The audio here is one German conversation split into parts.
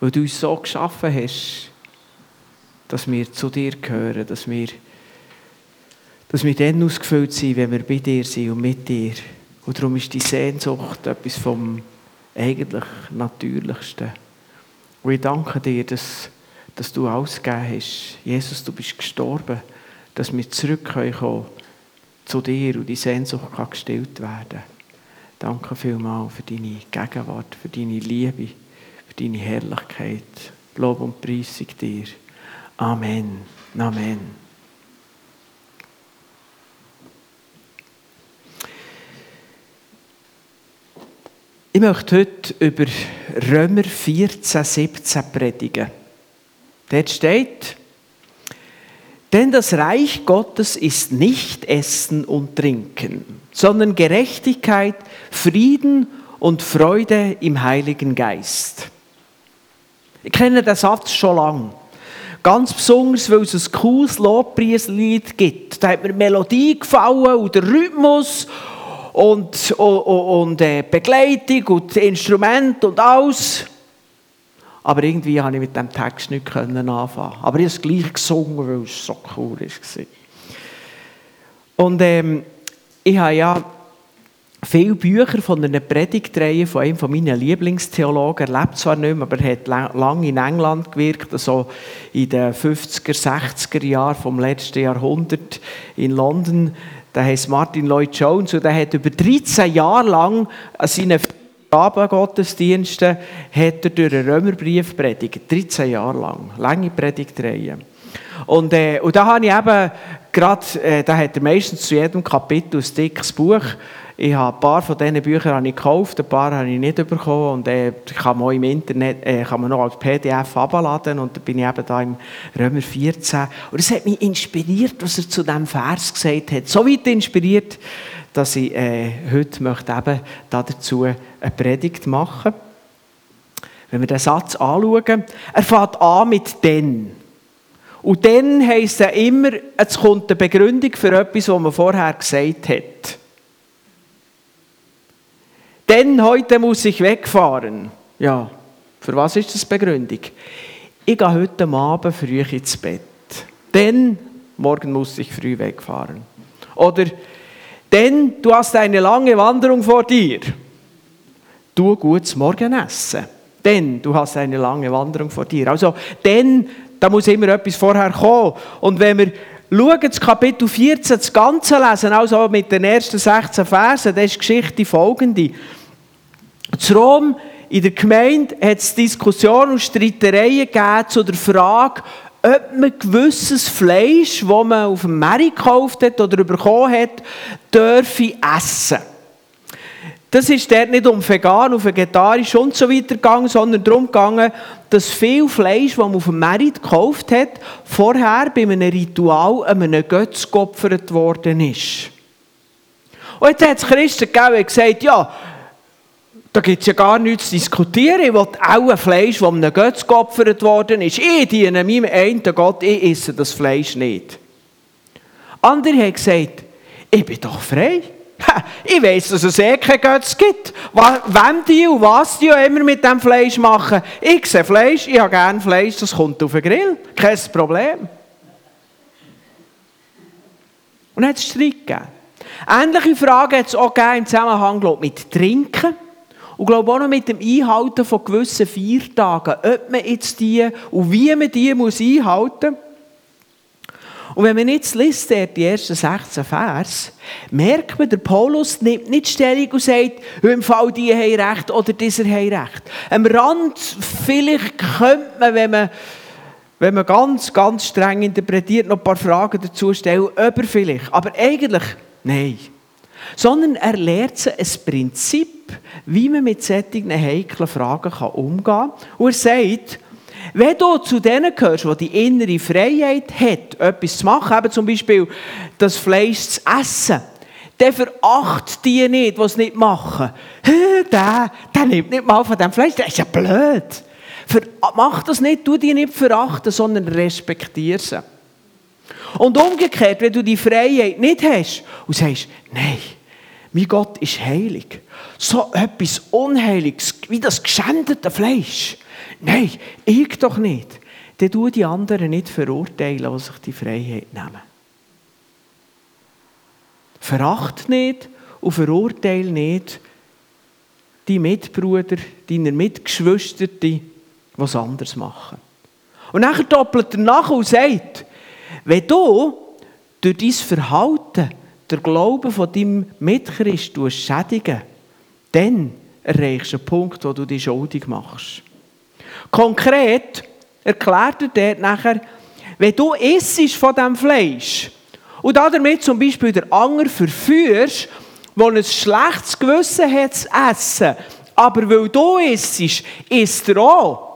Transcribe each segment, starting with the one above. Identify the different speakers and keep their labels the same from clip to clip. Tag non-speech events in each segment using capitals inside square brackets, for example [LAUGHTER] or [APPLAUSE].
Speaker 1: weil du uns so geschaffen hast, dass wir zu dir gehören, dass wir, dass wir dann ausgefüllt sind, wenn wir bei dir sind und mit dir. Und darum ist die Sehnsucht etwas vom eigentlich Natürlichsten. Und ich danke dir, dass, dass du alles gegeben hast. Jesus, du bist gestorben, dass wir zurückkommen zu dir und die Sehnsucht kann gestillt werden. Danke vielmals für deine Gegenwart, für deine Liebe, für deine Herrlichkeit. Lob und Preisung dir. Amen. Amen. Ich möchte heute über Römer 14, 17 predigen. Dort steht, denn das Reich Gottes ist nicht Essen und Trinken, sondern Gerechtigkeit, Frieden und Freude im Heiligen Geist. Ich kenne den Satz schon lange. Ganz besonders, weil es ein cooles Lobpreislied gibt. Da hat mir die Melodie gefallen und der Rhythmus und, und, und äh, Begleitung und Instrument und alles. Aber irgendwie konnte ich mit dem Text nicht anfangen. Aber ich habe es gleich gesungen, weil es so cool war. Und ähm, ich habe ja viele Bücher von einer Predigtreihe von einem meiner Lieblingstheologen. Er lebt zwar nicht mehr, aber er hat lange in England gewirkt, also in den 50er, 60er Jahren vom letzten Jahrhundert in London der heißt Martin Lloyd Jones und der hat über 13 Jahre lang an seinen Abendgottesdiensten hat er durch einen Römerbrief predigt. 13 Jahre lang. Lange Predigtreihe. Und, äh, und da habe ich eben gerade, äh, da hat er meistens zu jedem Kapitel ein dickes Buch ich habe ein paar von diesen Büchern habe ich gekauft, ein paar habe ich nicht bekommen und äh, kann man auch im Internet äh, kann man noch als PDF abladen und da bin ich eben da im Römer 14 und es hat mich inspiriert, was er zu diesem Vers gesagt hat. So weit inspiriert, dass ich äh, heute möchte eben dazu eine Predigt machen. Wenn wir den Satz anschauen, er fängt an mit «denn». Und dann heisst es immer, es kommt eine Begründung für etwas, was man vorher gesagt hat. Denn heute muss ich wegfahren. Ja, für was ist das Begründung? Ich gehe heute Abend früh ins Bett. Denn morgen muss ich früh wegfahren. Oder denn du hast eine lange Wanderung vor dir. Du gutes Morgenessen. Denn du hast eine lange Wanderung vor dir. Also, denn, da muss immer etwas vorher kommen. Und wenn wir schauen, das Kapitel 14, das Ganze lesen, also mit den ersten 16 Versen, dann ist die Geschichte folgende. Zu Rom, in der Gemeinde, hat es Diskussionen und Streitereien gegeben zu der Frage, ob man gewisses Fleisch, das man auf dem Markt gekauft hat oder bekommen hat, dürfe essen. Das ist dort nicht um vegan und vegetarisch und so weiter gegangen, sondern darum gegangen, dass viel Fleisch, das man auf dem Merit gekauft hat, vorher bei einem Ritual einem Götz geopfert worden ist. Und jetzt hat es Christen gegeben, gesagt ja, da gibt es ja gar nichts zu diskutieren. Ich will auch ein Fleisch, das einem Götz geopfert worden ist. Ich diene meinem einen Gott, ich esse das Fleisch nicht. Andere haben gesagt, ich bin doch frei. [LAUGHS] Ich weiß, dass es eh keinen Götz gibt. Wem die und was die immer mit dem Fleisch machen. Ich sehe Fleisch, ich habe gerne Fleisch, das kommt auf den Grill. Kein Problem. Und dann hat es Streit gegeben. Ähnliche Fragen hat es auch gegeben im Zusammenhang mit Trinken. Und glaube auch noch mit dem Einhalten von gewissen Feiertagen, ob man jetzt die und wie man die muss einhalten muss. Und wenn man jetzt liest, die ersten 16 Vers, merkt man, der Paulus nimmt nicht Stellung und sagt, im Fall die haben Recht oder dieser haben Recht. Am Rand, vielleicht könnte man, wenn man, wenn man ganz, ganz streng interpretiert, noch ein paar Fragen dazu stellen, ob er vielleicht. Aber eigentlich, nein. Sondern er lehrt ein Prinzip, wie man mit solchen heiklen Fragen umgehen kann. Und er sagt, wenn du zu denen gehörst, die die innere Freiheit hat, etwas zu machen, eben zum Beispiel das Fleisch zu essen, der veracht die nicht, die es nicht machen. Der, der nimmt nicht mal von dem Fleisch, der ist ja blöd. Mach das nicht, tu die nicht verachten, sondern respektiere sie. Und umgekehrt, wenn du die Freiheit nicht hast und sagst, nein, mein Gott ist heilig. So etwas Unheiliges wie das geschändete Fleisch. Nein, ich doch nicht. Dann tu die anderen nicht verurteilen, die sich die Freiheit nehmen. Veracht nicht und verurteile nicht die Mitbrüder, deine Mitgeschwister, die was anderes machen. Und dann doppelt er nach und sagt, wenn du durch dein Verhalten der Glauben von deinem Mitchrist schädigen dann erreichst du einen Punkt, wo du dich schuldig machst. Konkret erklärt er dort nachher, wenn du isst von diesem Fleisch und damit zum Beispiel der Anger verführst, der ein schlechtes Gewissen hat zu essen, aber weil du isst, isst er auch.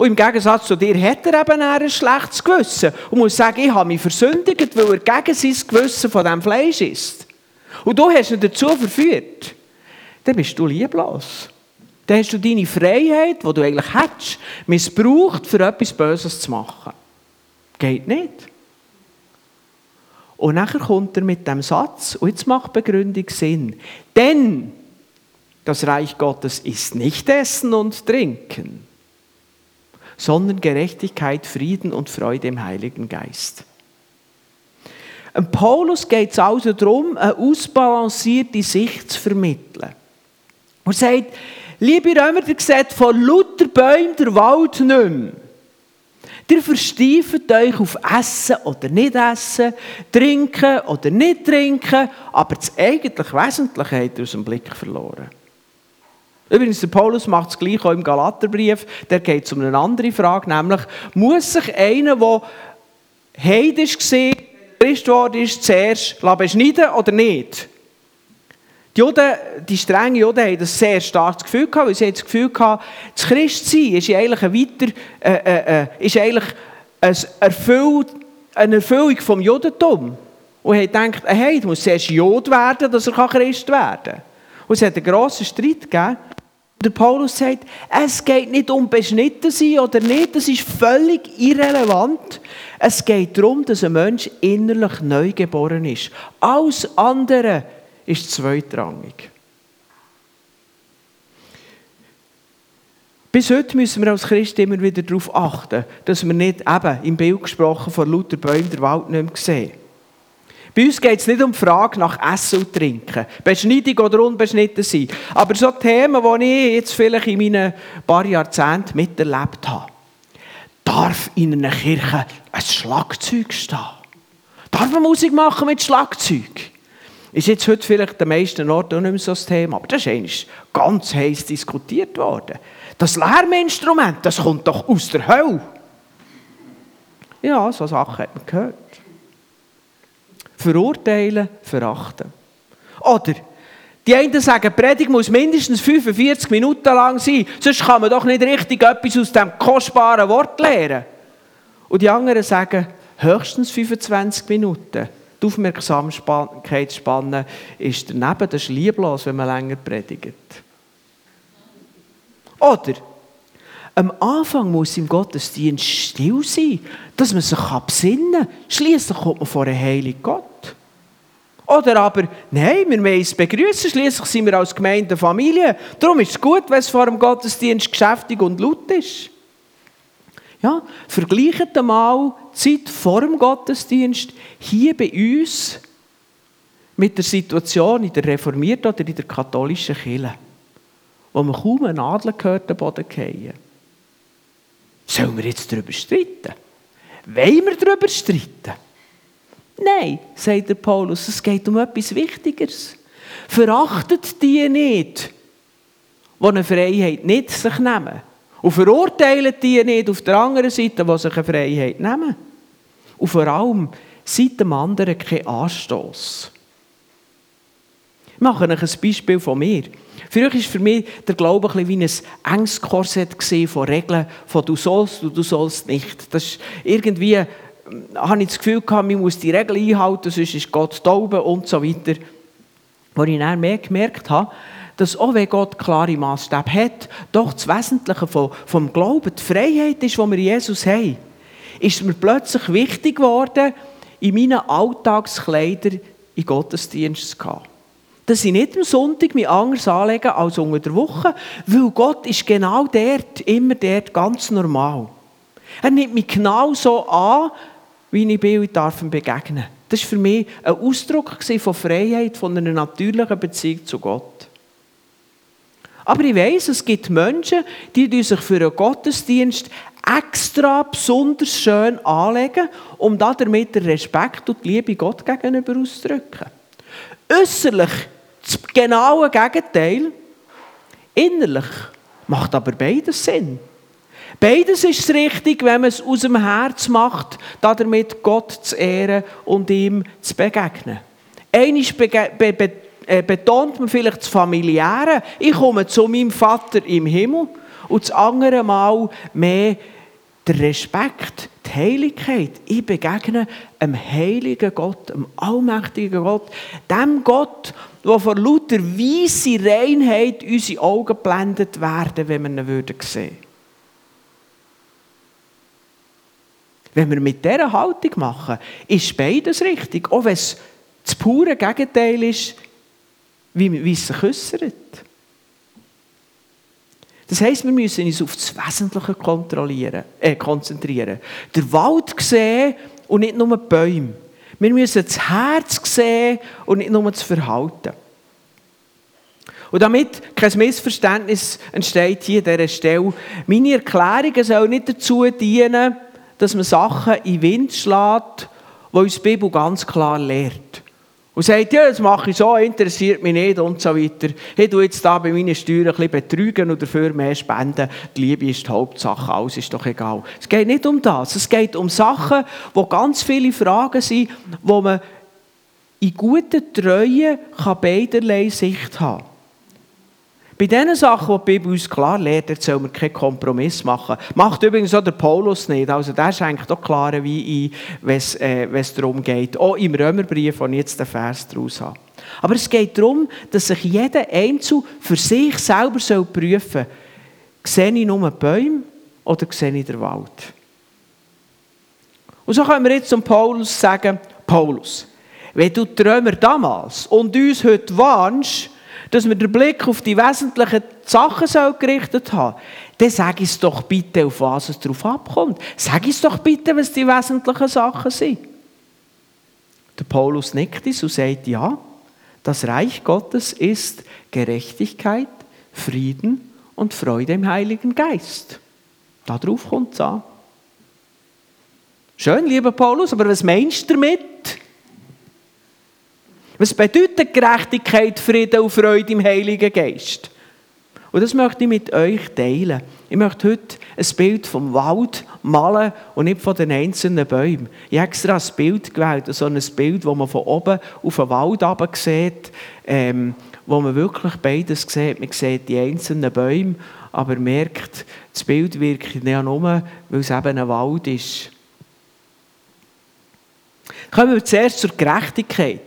Speaker 1: Und im Gegensatz zu dir hat er eben ein schlechtes Gewissen und muss sagen, ich habe mich versündigt, weil er gegen sein Gewissen von diesem Fleisch ist. Und du hast ihn dazu verführt. Dann bist du lieblos. Dann hast du deine Freiheit, die du eigentlich hättest, missbraucht, für etwas Böses zu machen. Geht nicht. Und nachher kommt er mit dem Satz, und jetzt macht Begründung Sinn. Denn das Reich Gottes ist nicht Essen und Trinken sondern Gerechtigkeit, Frieden und Freude im Heiligen Geist. Ein Paulus geht es also darum, eine ausbalancierte Sicht zu vermitteln. Er sagt, liebe Römer, ihr seht von lauter Bäumen der Wald nicht mehr. Ihr verstiefet euch auf Essen oder nicht Essen, Trinken oder nicht Trinken, aber das eigentlich Wesentliche habt ihr aus dem Blick verloren. Übrigens, der Paulus macht es gleich auch im Galaterbrief. Der geht es um eine andere Frage, nämlich, muss sich einer, der heidisch war, Christ geworden ist, zuerst beschneiden oder nicht? Die, Juden, die strengen Juden haben ein sehr starkes Gefühl gehabt, weil sie das Gefühl gehabt, das Christsein ist eigentlich ein weiter, äh, äh, äh ist eigentlich ein Erfüll, eine Erfüllung vom Judentum. Und haben gedacht, hey, du musst zuerst Jod werden, dass er Christ werden kann. Und es hat einen grossen Streit gegeben. Der Paulus sagt, es geht nicht um beschnitten sein oder nicht, das ist völlig irrelevant. Es geht darum, dass ein Mensch innerlich neu geboren ist. Alles andere ist zweitrangig. Bis heute müssen wir als Christen immer wieder darauf achten, dass wir nicht eben im Bild gesprochen von lauter Bäumen der Wald nicht mehr sehen. Bei uns geht es nicht um die Frage nach Essen und Trinken. Beschneidung oder unbeschnitten sein. Aber so Themen, die ich jetzt vielleicht in meinen paar Jahrzehnten miterlebt habe. Darf in einer Kirche ein Schlagzeug stehen? Darf man Musik machen mit Schlagzeug? Ist jetzt heute vielleicht den meisten Orten auch nicht mehr so das Thema, aber das ist eigentlich ganz heiß diskutiert worden. Das Lärminstrument, das kommt doch aus der Hölle. Ja, so Sachen hat man gehört verurteilen, verachten. Oder die einen sagen, die Predigt muss mindestens 45 Minuten lang sein, sonst kann man doch nicht richtig etwas aus dem kostbaren Wort lernen. Und die anderen sagen, höchstens 25 Minuten. Die Aufmerksamkeitsspanne ist daneben, das ist lieblos, wenn man länger predigt. Oder am Anfang muss im Gottesdienst still sein, dass man sich besinnen kann. Schließlich kommt man vor einen heiligen Gott. Oder aber, nein, wir wollen es begrüßen, schließlich sind wir als Gemeinde Familie. Darum ist es gut, wenn es vor dem Gottesdienst geschäftig und laut ist. Ja, vergleicht einmal die Zeit vor dem Gottesdienst hier bei uns mit der Situation in der reformierten oder in der katholischen Kirche, wo man kaum einen Adler gehört, den Boden fallen. Sollen wir jetzt darüber streiten? Wollen wir darüber streiten? Nein, sagt der Paulus, es geht um etwas Wichtigeres. Verachtet die nicht, die eine Freiheit nicht sich nehmen. Und verurteilt die nicht auf der anderen Seite, die sich eine Freiheit nehmen. Und vor allem, seid dem anderen kein Anstoß. Ich mache euch ein Beispiel von mir. Früher war für mich der Glaube ein wie ein enges Korsett von Regeln, von du sollst und du sollst nicht. Das ist irgendwie, hm, habe ich das Gefühl gehabt, man muss die Regeln einhalten, sonst ist Gott taube und so weiter. Wo ich dann mehr gemerkt habe, dass auch wenn Gott klare Maßstäbe hat, doch das Wesentliche vom, vom Glauben, die Freiheit ist, die wir Jesus haben, ist mir plötzlich wichtig geworden, in meinen Alltagskleidern in Gottesdienst zu gehen. dass ich nicht am Sonntag mich anders anlege als unter der Woche, weil Gott ist genau dort, immer dort, ganz normal. Er nimmt mich genau so an, wie ich bin und darf ihm begegnen. Das war für mich ein Ausdruck von Freiheit, von einer natürlichen Beziehung zu Gott. Aber ich weiß, es gibt Menschen, die sich für einen Gottesdienst extra besonders schön anlegen, um damit den Respekt und die Liebe Gott gegenüber auszudrücken. Äußerlich das genaue Gegenteil, innerlich macht aber beides Sinn. Beides ist richtig, wenn man es aus dem Herz macht, damit Gott zu ehren und ihm zu begegnen. Eines be be betont man vielleicht das Familiäre. Ich komme zu meinem Vater im Himmel. Und das andere Mal mehr der Respekt, die Heiligkeit. Ich begegne einem heiligen Gott, einem allmächtigen Gott, dem Gott, der vor lauter weisse Reinheit unsere Augen blendet werden, wenn wir ihn würden sehen Wenn wir mit dieser Haltung machen, ist beides richtig, auch wenn es das pure Gegenteil ist, wie, wie es sich äußert. Das heisst, wir müssen uns auf das Wesentliche kontrollieren, äh, konzentrieren. Der Wald sehen und nicht nur die Bäume. Wir müssen das Herz sehen und nicht nur das Verhalten. Und damit kein Missverständnis entsteht hier an dieser Stelle, meine Erklärungen sollen nicht dazu dienen, dass man Sachen in den Wind schlägt, die uns die Bibel ganz klar lehrt. Und sagt, ja, das mache ich so, interessiert mich nicht und so weiter. Ich tue jetzt da bei meinen Steuern ein bisschen betrügen und dafür mehr spenden. Die Liebe ist die Hauptsache, alles ist doch egal. Es geht nicht um das. Es geht um Sachen, wo ganz viele Fragen sind, wo man in guten Treue beiderlei Sicht haben kann. Bei diesen Sachen, die die Bibel uns klar lehrt, soll man keinen Kompromiss machen. Macht übrigens auch der Paulus nicht. Also der schenkt auch klare Wein ein, wenn es, äh, darum geht. Auch im Römerbrief, wo ich jetzt den Vers daraus habe. Aber es geht darum, dass sich jeder Einzel für sich selber prüfen soll. Sehe ich nur Bäume oder sehe ich den Wald? Und so können wir jetzt zum Paulus sagen, Paulus, wenn du die Römer damals und uns heute warnst, dass wir den Blick auf die wesentlichen Sachen gerichtet haben, dann sag es doch bitte, auf was es drauf abkommt. Sag es doch bitte, was die wesentlichen Sachen sind. Der Paulus nickt es und sagt, ja, das Reich Gottes ist Gerechtigkeit, Frieden und Freude im Heiligen Geist. Darauf kommt es an. Schön, lieber Paulus, aber was meinst du damit? Was bedeutet Gerechtigkeit, Frieden und Freude im Heiligen Geist? Und das möchte ich mit euch teilen. Ich möchte heute ein Bild vom Wald malen und nicht von den einzelnen Bäumen. Ich habe extra ein Bild gewählt, so ein Bild, wo man von oben auf den Wald runter sieht, ähm, wo man wirklich beides sieht. Man sieht die einzelnen Bäume, aber merkt, das Bild wirkt nicht nur, weil es eben ein Wald ist. Kommen wir zuerst zur Gerechtigkeit.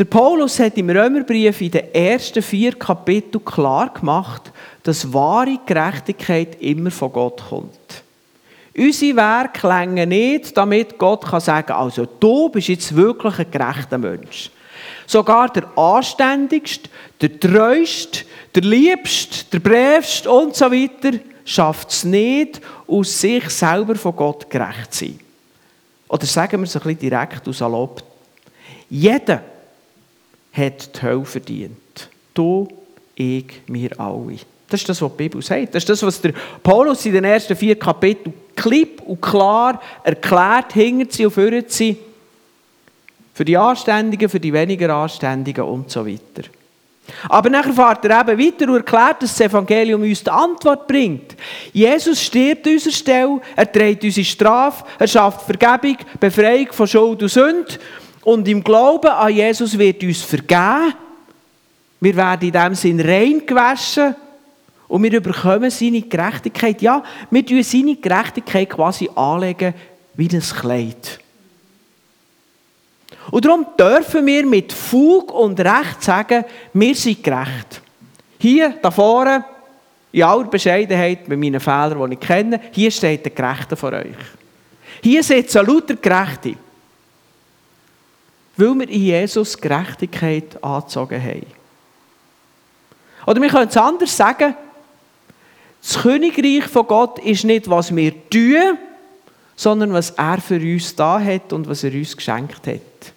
Speaker 1: Der Paulus hat im Römerbrief in den ersten vier Kapiteln klar gemacht, dass wahre Gerechtigkeit immer von Gott kommt. Unsere Werke länger nicht, damit Gott kann sagen also du bist jetzt wirklich ein gerechter Mensch. Sogar der anständigste, der treueste, der liebste, der brävste und so weiter schafft es nicht, aus sich selber von Gott gerecht zu sein. Oder sagen wir es ein bisschen direkt aus salopp. Jeder hat die Hölle verdient. Du, ich, wir alle. Das ist das, was die Bibel sagt. Das ist das, was der Paulus in den ersten vier Kapiteln klipp und klar erklärt, hinter sie und für sie. Für die Anständigen, für die weniger Anständigen und so weiter. Aber nachher fährt er eben weiter und erklärt, dass das Evangelium uns die Antwort bringt. Jesus stirbt an unserer Stelle, er trägt unsere Strafe, er schafft Vergebung, Befreiung von Schuld und Sünde und im Glauben an Jesus wird uns vergeben. Wir werden in dem Sinn rein gewaschen und wir bekommen seine Gerechtigkeit. Ja, wir tun seine Gerechtigkeit quasi anlegen wie ein Kleid. Und darum dürfen wir mit Fug und Recht sagen, wir sind gerecht. Hier, da vorne, in aller Bescheidenheit, mit meinen Fehlern, die ich kenne, hier steht der Gerechte vor euch. Hier sitzen lauter Gerechte. Weil wir in Jesus Gerechtigkeit angezogen haben. Oder wir können es anders sagen, das Königreich von Gott ist nicht, was wir tun, sondern was er für uns da hat und was er uns geschenkt hat.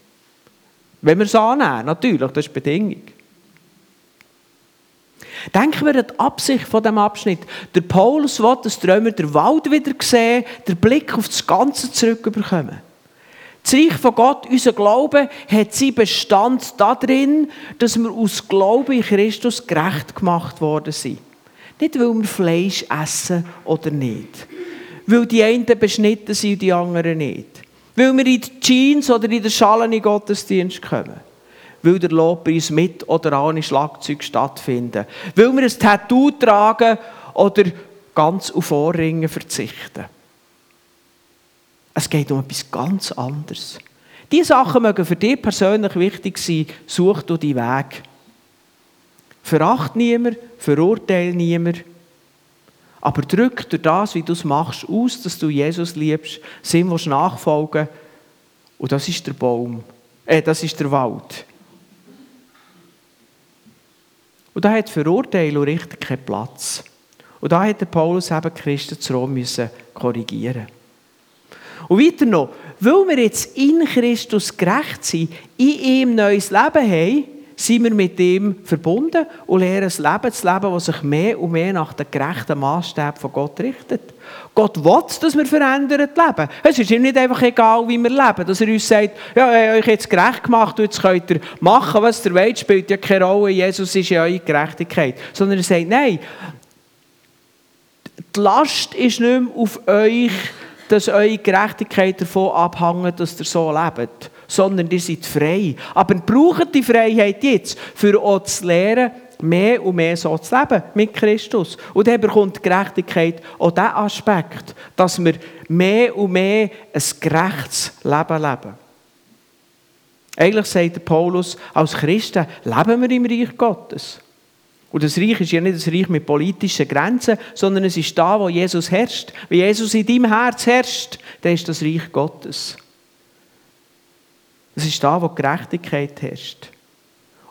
Speaker 1: Wenn wir es annehmen, natürlich, das ist die Bedingung. Denken wir an die Absicht von dem Abschnitt. Der Paulus will, dass die Römer den Wald wieder sehen, den Blick auf das Ganze zurückbekommen. Das Reich von Gott, unser Glaube, hat seinen Bestand darin, dass wir aus Glauben in Christus gerecht gemacht worden sind. Nicht, weil wir Fleisch essen oder nicht. Weil die einen beschnitten sind und die anderen nicht. Weil wir in die Jeans oder in der Schale in Gottesdienst kommen. Weil der Lobpreis mit oder ohne Schlagzeug stattfindet. Weil wir ein Tattoo tragen oder ganz auf Ohrringe verzichten. Es geht um etwas ganz anderes. Diese Sachen mögen für dich persönlich wichtig sein. Such du deinen Weg. Veracht niemand, verurteile niemand. Aber drück durch das, wie du es machst, aus, dass du Jesus liebst, Sinn willst nachfolgen. Und das ist der Baum. Äh, das ist der Wald. Und da hat Verurteilung richtig keinen Platz. Und da hat der Paulus eben Christen zu Rom müssen korrigieren. Und weiter noch, weil wir jetzt in Christus gerecht sind, in ihm neues Leben haben, sind wir mit ihm verbunden und lernen ein Leben zu leben, das sich mehr und mehr nach den gerechten Maßstäben von Gott richtet. Gott will, dass wir verändert leben. Es ist ihm nicht einfach egal, wie wir leben. Dass er uns sagt, ja, ich habe euch jetzt gerecht gemacht und jetzt könnt ihr machen, was ihr wollt, spielt ja keine Rolle. Jesus ist ja eure Gerechtigkeit. Sondern er sagt, nein, die Last ist nicht mehr auf euch, dass eure Gerechtigkeit davon abhängt, dass ihr so lebt, sondern ihr seid frei. Aber braucht die Freiheit jetzt, für uns zu lernen, mehr und mehr so zu leben mit Christus. Und dann bekommt die Gerechtigkeit auch diesen Aspekt, dass wir mehr und mehr ein gerechtes Leben leben. Eigentlich sagt Paulus, als Christen leben wir im Reich Gottes. Und das Reich ist ja nicht das Reich mit politischen Grenzen, sondern es ist da, wo Jesus herrscht. Wenn Jesus in deinem Herz herrscht, dann ist das Reich Gottes. Es ist da, wo Gerechtigkeit herrscht.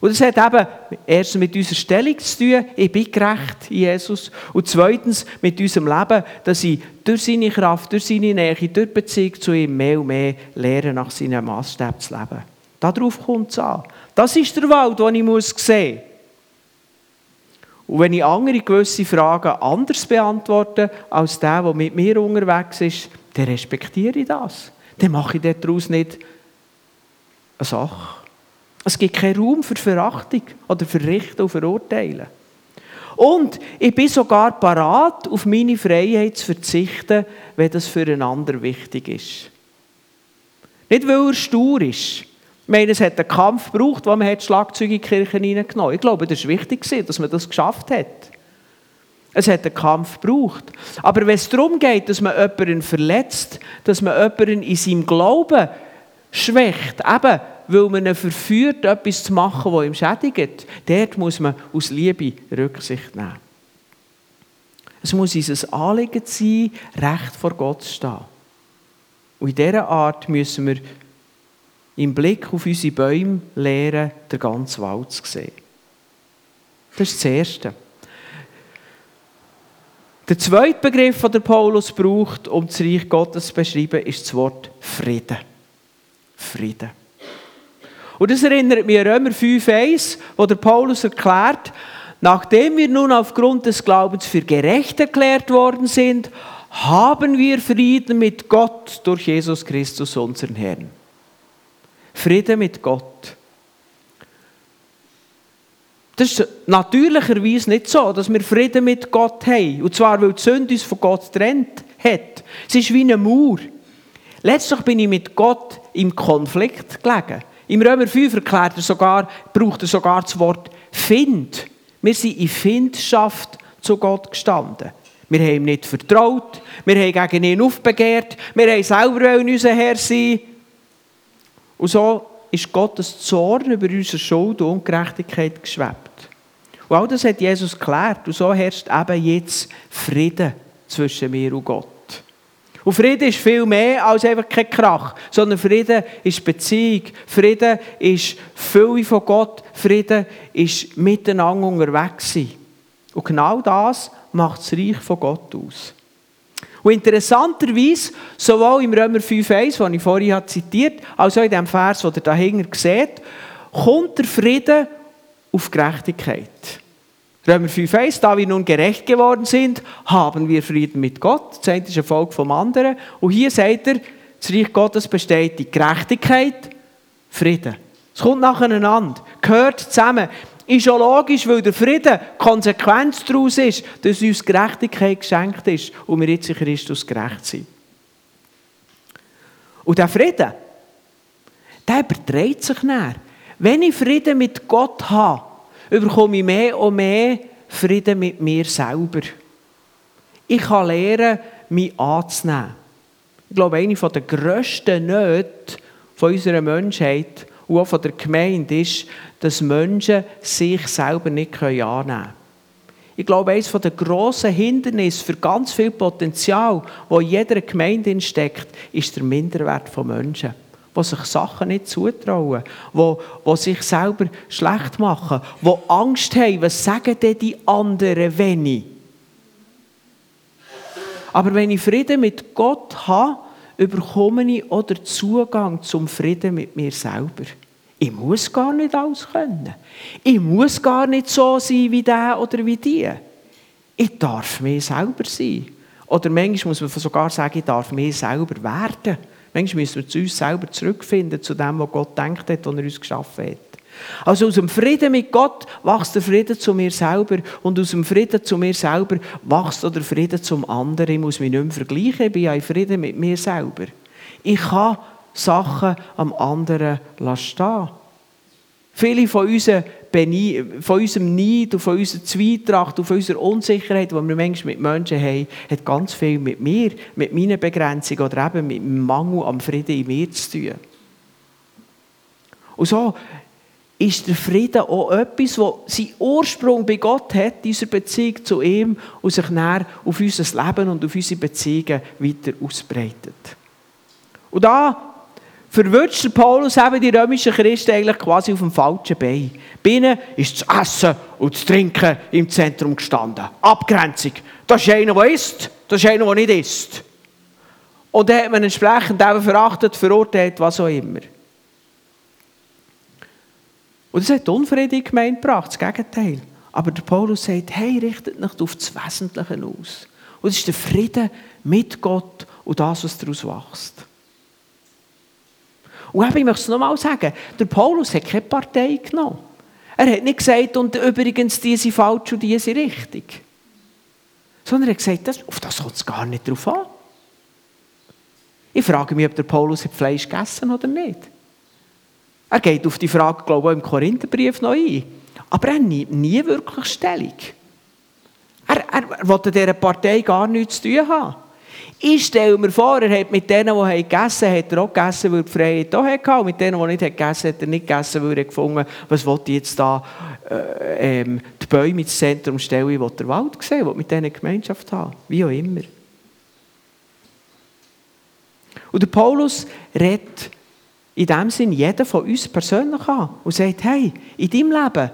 Speaker 1: Und das hat eben erstens mit unserer Stellung zu tun, ich bin gerecht in Jesus. Und zweitens mit unserem Leben, dass ich durch seine Kraft, durch seine Nähe, durch Beziehung zu ihm mehr und mehr lerne, nach seinen Maßstäben zu leben. Darauf kommt es an. Das ist der Wald, den ich sehen muss. Und wenn ich andere gewisse Fragen anders beantworte als der, der mit mir unterwegs ist, dann respektiere ich das. Dann mache ich daraus nicht eine Sache. Es gibt keinen Raum für Verachtung oder Verrichten und Verurteilen. Und ich bin sogar parat, auf meine Freiheit zu verzichten, wenn das für einen anderen wichtig ist. Nicht, weil er stur ist, ich meine, es hat einen Kampf gebraucht, wo man Schlagzeuge in die Kirche hineingenommen hat. Ich glaube, das war wichtig, dass man das geschafft hat. Es hat einen Kampf gebraucht. Aber wenn es darum geht, dass man jemanden verletzt, dass man jemanden in seinem Glauben schwächt, eben weil man ihn verführt, etwas zu machen, das ihm schädigt, dort muss man aus Liebe Rücksicht nehmen. Es muss unser Anliegen sein, recht vor Gott zu stehen. Und in dieser Art müssen wir im Blick auf unsere Bäume lernen, den ganzen Wald zu sehen. Das ist das Erste. Der zweite Begriff, den der Paulus braucht, um das Reich Gottes zu beschreiben, ist das Wort Frieden. Frieden. Und das erinnert mich an Römer 5,1, wo der Paulus erklärt, nachdem wir nun aufgrund des Glaubens für gerecht erklärt worden sind, haben wir Frieden mit Gott durch Jesus Christus, unseren Herrn. Frieden mit Gott. Das ist natürlicherweise nicht so, dass wir Frieden mit Gott haben. Und zwar, weil die Sünde uns von Gott trennt hat. Es ist wie eine Mauer. Letztlich bin ich mit Gott im Konflikt gelegen. Im Römer 5 erklärt er sogar, braucht er sogar das Wort Find. Wir sind in Findschaft zu Gott gestanden. Wir haben ihm nicht vertraut, wir haben gegen ihn aufbegehrt, wir haben selber unser Herr sein und so ist Gottes Zorn über unsere Schuld und Ungerechtigkeit geschwebt. Und all das hat Jesus geklärt. Und so herrscht eben jetzt Frieden zwischen mir und Gott. Und Frieden ist viel mehr als einfach kein Krach, sondern Frieden ist Beziehung, Frieden ist Fülle von Gott, Frieden ist miteinander unterwegs sein. Und genau das macht das Reich von Gott aus. Und interessanterweise, sowohl im Römer 5,1, den ich vorhin zitiert habe, als auch in dem Vers, den ihr dahinter seht, kommt der Frieden auf Gerechtigkeit. Römer 5,1, da wir nun gerecht geworden sind, haben wir Frieden mit Gott. Das eine ist ein Volk vom anderen. Und hier sagt er, das Reich Gottes besteht in Gerechtigkeit, Frieden. Es kommt nacheinander, gehört zusammen. Ist ja logisch, weil der Frieden Konsequenz daraus ist, dass uns Gerechtigkeit geschenkt ist und wir jetzt in Christus gerecht sind. Und der Frieden, der überträgt sich näher. Wenn ich Frieden mit Gott habe, bekomme ich mehr und mehr Frieden mit mir selber. Ich kann lernen, mich anzunehmen. Ich glaube, eine der grössten Nöte unserer Menschheit und auch von der Gemeinde ist, dass Menschen sich selber nicht annehmen können. Ich glaube, eines der grossen Hindernisse für ganz viel Potenzial, das in jeder Gemeinde steckt, ist der Minderwert von Menschen die sich Sachen nicht zutrauen, die, die sich selber schlecht machen, die Angst haben, was sagen denn die anderen, wenn ich? Aber wenn ich Frieden mit Gott habe, bekomme ich auch den Zugang zum Frieden mit mir selber. Ich muss gar nicht alles können. Ich muss gar nicht so sein wie der oder wie die. Ich darf mir selber sein. Oder manchmal muss man sogar sagen, ich darf mir selber werden. Manchmal müssen wir zu uns selber zurückfinden, zu dem, was Gott denkt hat, was er uns geschaffen hat. Also aus dem Frieden mit Gott wächst der Frieden zu mir selber und aus dem Frieden zu mir selber wächst der Frieden zum anderen. Ich muss mich nicht mehr vergleichen, ich bin ja in Frieden mit mir selber. Ich kann Sachen am anderen stehen Viele von, unseren von unserem Neid und von unserer Zweitracht und von unserer Unsicherheit, die wir manchmal mit Menschen haben, hat ganz viel mit mir, mit meinen Begrenzungen oder eben mit dem Mangel am Frieden in mir zu tun. Und so ist der Frieden auch etwas, das seinen Ursprung bei Gott hat, unserer Beziehung zu ihm und sich näher auf unser Leben und auf unsere Beziehungen weiter ausbreitet. Und da verwünscht Paulus eben die römischen Christen eigentlich quasi auf dem falschen Bein. Bei ihnen ist das Essen und das Trinken im Zentrum gestanden. Abgrenzung. Das ist einer, der isst, das ist einer, der nicht isst. Und dann hat man entsprechend eben verachtet, verurteilt, was auch immer. Und das hat Unfrieden Gemeinde gebracht, das Gegenteil. Aber der Paulus sagt, hey, richtet nicht auf das Wesentliche aus. Und das ist der Frieden mit Gott und das, was daraus wächst. Und ich möchte es nochmal sagen, der Paulus hat keine Partei genommen. Er hat nicht gesagt, und übrigens, die sind falsch und die sind richtig. Sondern er hat gesagt, das, auf das kommt es gar nicht drauf an. Ich frage mich, ob der Paulus hat Fleisch gegessen oder nicht. Er geht auf die Frage, glaube ich, im Korintherbrief noch ein. Aber er nimmt nie wirklich Stellung. Er, er, will dieser Partei gar nichts zu tun haben. Ich stelle mir vor, er hat mit denen, die gegessen haben, hat er auch gegessen, weil die Freiheit auch hatte. Und mit denen, die nicht gegessen haben, hat er nicht gegessen, weil er gefunden was will ich jetzt da äh, ähm, die Bäume ins Zentrum stellen, will den Wald sehen, will mit denen Gemeinschaft haben. Wie auch immer. Und der Paulus redet in dem Sinn jeden von uns persönlich an und sagt, hey, in deinem Leben,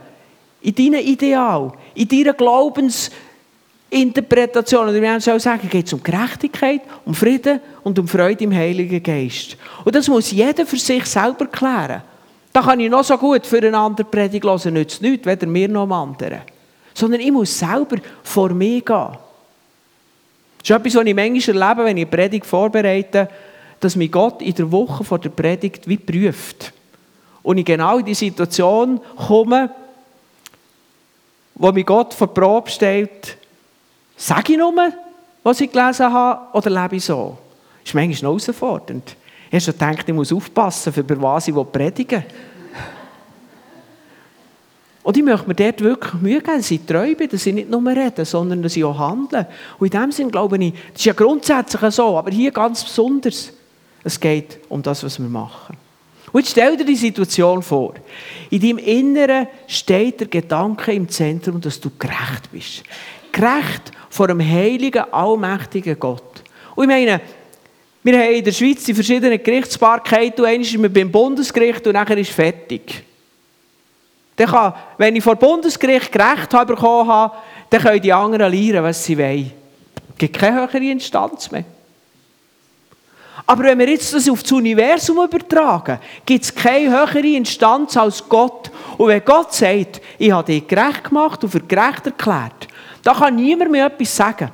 Speaker 1: in deinem Ideal, in deiner Glaubens- Interpretation, oder wir auch sagen, geht es um Gerechtigkeit, um Frieden und um Freude im Heiligen Geist. Und das muss jeder für sich selber klären. Da kann ich noch so gut für einen anderen Predigt hören, nützt nichts, weder mir noch dem anderen. Sondern ich muss selber vor mir gehen. Das ist etwas, was ich manchmal erlebe, wenn ich eine Predigt vorbereite, dass mich Gott in der Woche vor der Predigt wie prüft. Und ich genau in die Situation komme, wo mich Gott vor die Probe stellt, Sage ich nur, was ich gelesen habe, oder lebe ich so? Das ist manchmal noch herausfordernd. Ich habe schon gedacht, ich muss aufpassen, über was ich predigen will. Und ich möchte mir dort wirklich Mühe geben, dass ich treu bin, dass ich nicht nur rede, sondern dass ich auch handle. Und in dem Sinne glaube ich, das ist ja grundsätzlich so, aber hier ganz besonders, es geht um das, was wir machen. Und jetzt stell dir die Situation vor. In deinem Inneren steht der Gedanke im Zentrum, dass du gerecht bist. Gerecht vor einem heiligen, allmächtigen Gott. Und ich meine, Wir haben in der Schweiz die verschiedenen Gerichtsbarkeiten. Einmal ist man beim Bundesgericht und nachher ist fertig. Dann kann, wenn ich vor dem Bundesgericht Gerecht bekommen habe, dann können die anderen lernen, was sie wollen. Es gibt keine höhere Instanz mehr. Aber wenn wir jetzt das auf das Universum übertragen, gibt es keine höhere Instanz als Gott. Und wenn Gott sagt, ich habe dich gerecht gemacht und für gerecht erklärt, dann kann niemand mehr etwas sagen.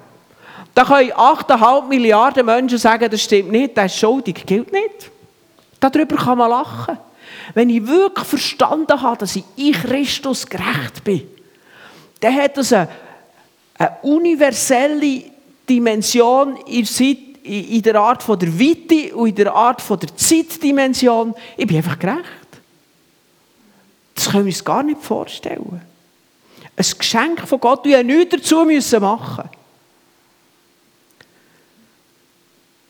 Speaker 1: Da können 8,5 Milliarden Menschen sagen, das stimmt nicht, das ist schuldig. Gilt nicht. Darüber kann man lachen. Wenn ich wirklich verstanden habe, dass ich in Christus gerecht bin, dann hat das eine, eine universelle Dimension in der Art von der Weite und in der Art von der Zeitdimension. Ich bin einfach gerecht. Das können wir uns gar nicht vorstellen. Ein Geschenk von Gott, wir nichts dazu machen müssen.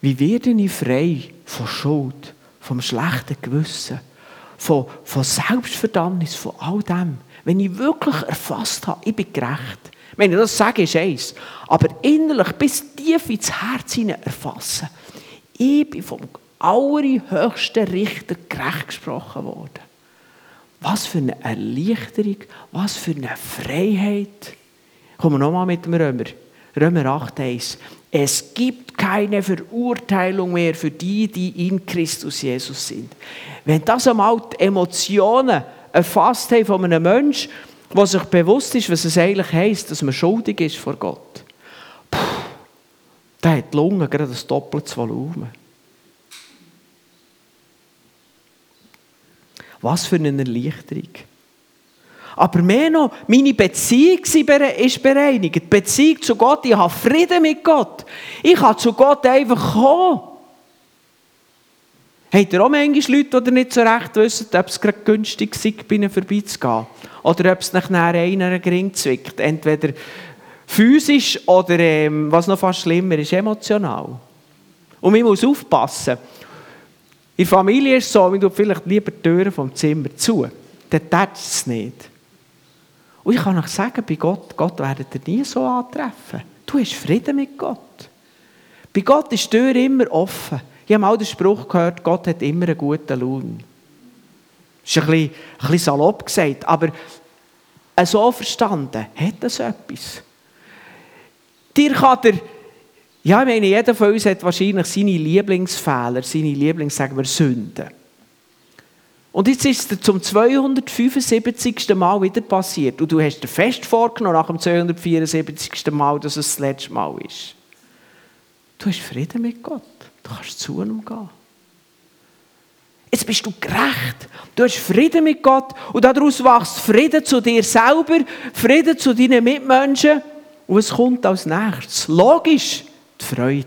Speaker 1: Wie werde ich frei von Schuld, vom schlechten Gewissen, von, von Selbstverdammnis, von all dem? Wenn ich wirklich erfasst habe, ich bin gerecht. Wenn ich das sage, ist eins. Aber innerlich bis tief ins Herz hinein erfassen. Ich bin vom allerhöchsten Richter gerecht gesprochen worden. Was für eine Erleichterung, was für eine Freiheit. Kommen wir nochmal mit dem Römer. Römer 8,1. Es gibt keine Verurteilung mehr für die, die in Christus Jesus sind. Wenn das einmal die Emotionen erfasst haben von einem Menschen, der sich bewusst ist, was es eigentlich heisst, dass man schuldig ist vor Gott, puh, der hat die Lunge gerade das doppelte Volumen. Was für eine Erleichterung. Aber mehr noch, meine Beziehung ist bereinigt. Die Beziehung zu Gott, ich habe Frieden mit Gott. Ich kann zu Gott einfach kommen. Habt ihr auch manchmal Leute, die nicht so recht wissen, ob es gerade günstig ist, bei ihnen vorbeizugehen? Oder ob es nach einer gering zwickt? Entweder physisch oder, ähm, was noch fast schlimmer ist, emotional. Und man muss aufpassen. In der Familie ist es so, man tut vielleicht lieber die Türen vom Zimmer zu. Dann tätscht es nicht. Und ich kann euch sagen, bei Gott, Gott werdet ihr nie so antreffen. Du hast Frieden mit Gott. Bei Gott ist die Tür immer offen. Ich habe mal den Spruch gehört, Gott hat immer einen guten Lohn. Das ist ein bisschen, ein bisschen salopp gesagt, aber so verstanden hat das etwas. Dir kann der, ja, ich meine, jeder von uns hat wahrscheinlich seine Lieblingsfehler, seine Lieblings, sagen wir, Sünden. Und jetzt ist es zum 275. Mal wieder passiert. Und du hast dir fest vorgenommen, nach dem 274. Mal, dass es das letzte Mal ist. Du hast Frieden mit Gott. Du kannst zu ihm gehen. Jetzt bist du gerecht. Du hast Frieden mit Gott. Und daraus wächst Frieden zu dir selber, Frieden zu deinen Mitmenschen. Und es kommt als nächstes. Logisch, die Freude.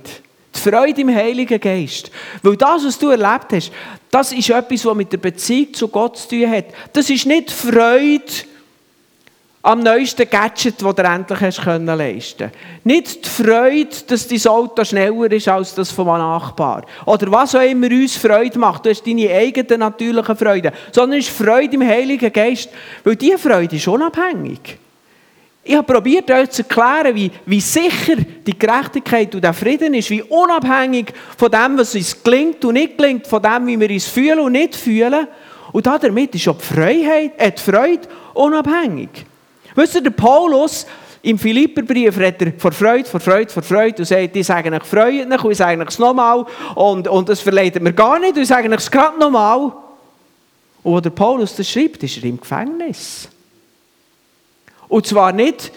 Speaker 1: Die Freude im Heiligen Geist. Weil das, was du erlebt hast, das ist etwas, was mit der Beziehung zu Gott zu tun hat. Das ist nicht Freude am neuesten Gadget, das du endlich hast können leisten Nicht die Freude, dass dein Auto schneller ist als das von einem Nachbar. Oder was auch immer uns Freude macht. Du hast deine eigenen natürlichen Freude. Sondern es ist Freude im Heiligen Geist. Weil diese Freude ist unabhängig. Ich habe probiert, euch zu erklären, wie, wie sicher die Gerechtigkeit und der Frieden ist, wie unabhängig von dem, was uns gelingt und nicht gelingt, von dem, wie wir uns fühlen und nicht fühlen. Und damit ist auch die, Freiheit, äh, die Freude unabhängig. Wisst ihr, der Paulus im Philipperbrief redet er vor Freude, vor Freude, vor Freude und sagt, ich sage euch, freut euch und ich sage es nochmal und, und das verleidet mir gar nicht und ich sage es gerade nochmal. Und wo der Paulus das schreibt, ist er im Gefängnis. Und zwar nicht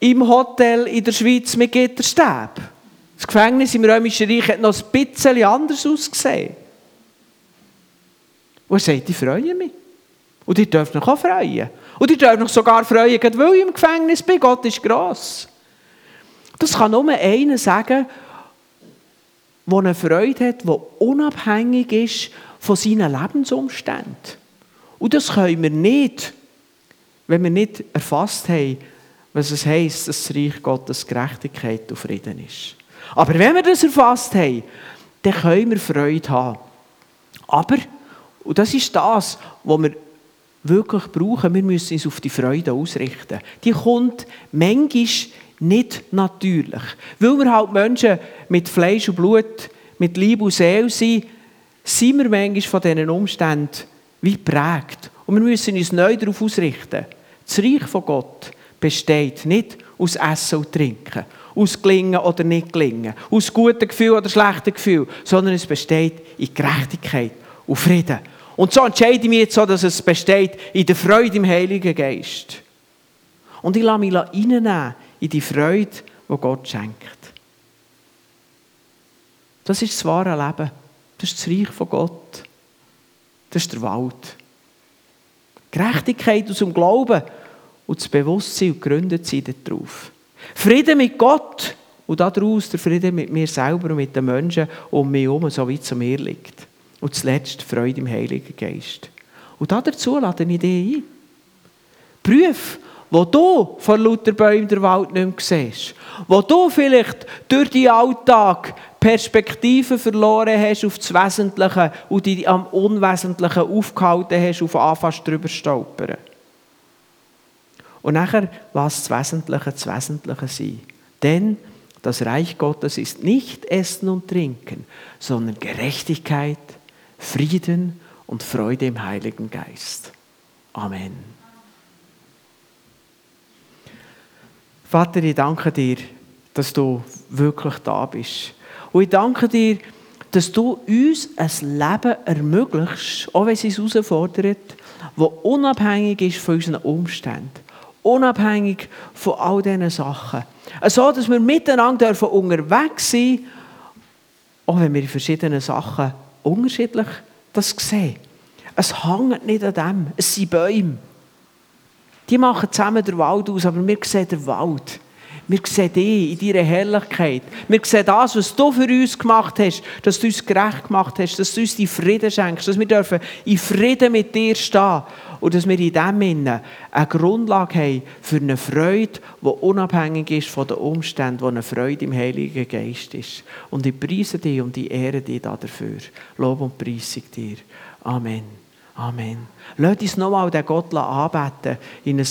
Speaker 1: im Hotel in der Schweiz mit Gitterstäben. Das Gefängnis im Römischen Reich hat noch ein bisschen anders ausgesehen. Und er sagt, ich freue mich. Und ihr dürft euch auch freuen. Und ihr dürft euch sogar freuen, weil ich im Gefängnis bin. Gott ist gross. Das kann nur einer sagen, der eine Freude hat, die unabhängig ist von seinen Lebensumständen. Und das können wir nicht wenn wir nicht erfasst haben, was es heisst, dass das Reich Gottes Gerechtigkeit und Frieden ist. Aber wenn wir das erfasst haben, dann können wir Freude haben. Aber, und das ist das, was wir wirklich brauchen, wir müssen uns auf die Freude ausrichten. Die kommt manchmal nicht natürlich. Weil wir halt Menschen mit Fleisch und Blut, mit Liebe und Seele sind, sind wir manchmal von diesen Umständen wie prägt. Und wir müssen uns neu darauf ausrichten. Das Reich von Gott besteht nicht aus Essen und Trinken, aus Gelingen oder nicht Gelingen, aus guten Gefühlen oder schlechten Gefühlen, sondern es besteht in Gerechtigkeit und Frieden. Und so entscheide ich mich jetzt so, dass es besteht in der Freude im Heiligen Geist. Und ich lasse mich reinnehmen in die Freude, die Gott schenkt. Das ist das wahre Leben. Das ist das Reich von Gott. Das ist der Wald. Gerechtigkeit aus dem Glauben und das Bewusstsein und gegründet sein darauf. Frieden mit Gott und daraus der Frieden mit mir selber und mit den Menschen um mich herum, so wie es zu mir liegt. Und zuletzt Freude im Heiligen Geist. Und dazu lade ich dich ein. Prüf, wo du vor lauter Bäumen der Wald nicht mehr siehst. Wo du vielleicht durch deinen Alltag Perspektive verloren hast auf das Wesentliche und dich am Unwesentlichen aufgehalten hast, auf anfasst drüber stolpern. Und nachher lass das Wesentliche das Wesentliche sein. Denn das Reich Gottes ist nicht Essen und Trinken, sondern Gerechtigkeit, Frieden und Freude im Heiligen Geist. Amen. Vater, ich danke dir, dass du wirklich da bist. Und ich danke dir, dass du uns ein Leben ermöglicht, auch wenn es uns herausfordert, das unabhängig ist von unseren Umständen. Unabhängig von all diesen Sachen. So, dass wir miteinander unterwegs sein dürfen, auch wenn wir in verschiedenen Sachen unterschiedlich das sehen. Es hängt nicht an dem, es sind Bäume. Die machen zusammen den Wald aus, aber wir sehen den Wald. Wir sehen dich in deiner Herrlichkeit. Wir sehen das, was du für uns gemacht hast, dass du uns gerecht gemacht hast, dass du uns die Frieden schenkst, dass wir dürfen in Frieden mit dir stehen und dass wir in dem Sinne eine Grundlage haben für eine Freude, die unabhängig ist von den Umständen, die eine Freude im Heiligen Geist ist. Und ich preise dich und ich ehre dich dafür. Lob und Preisung dir. Amen. Amen. Lass uns nochmal den Gott anbeten in ein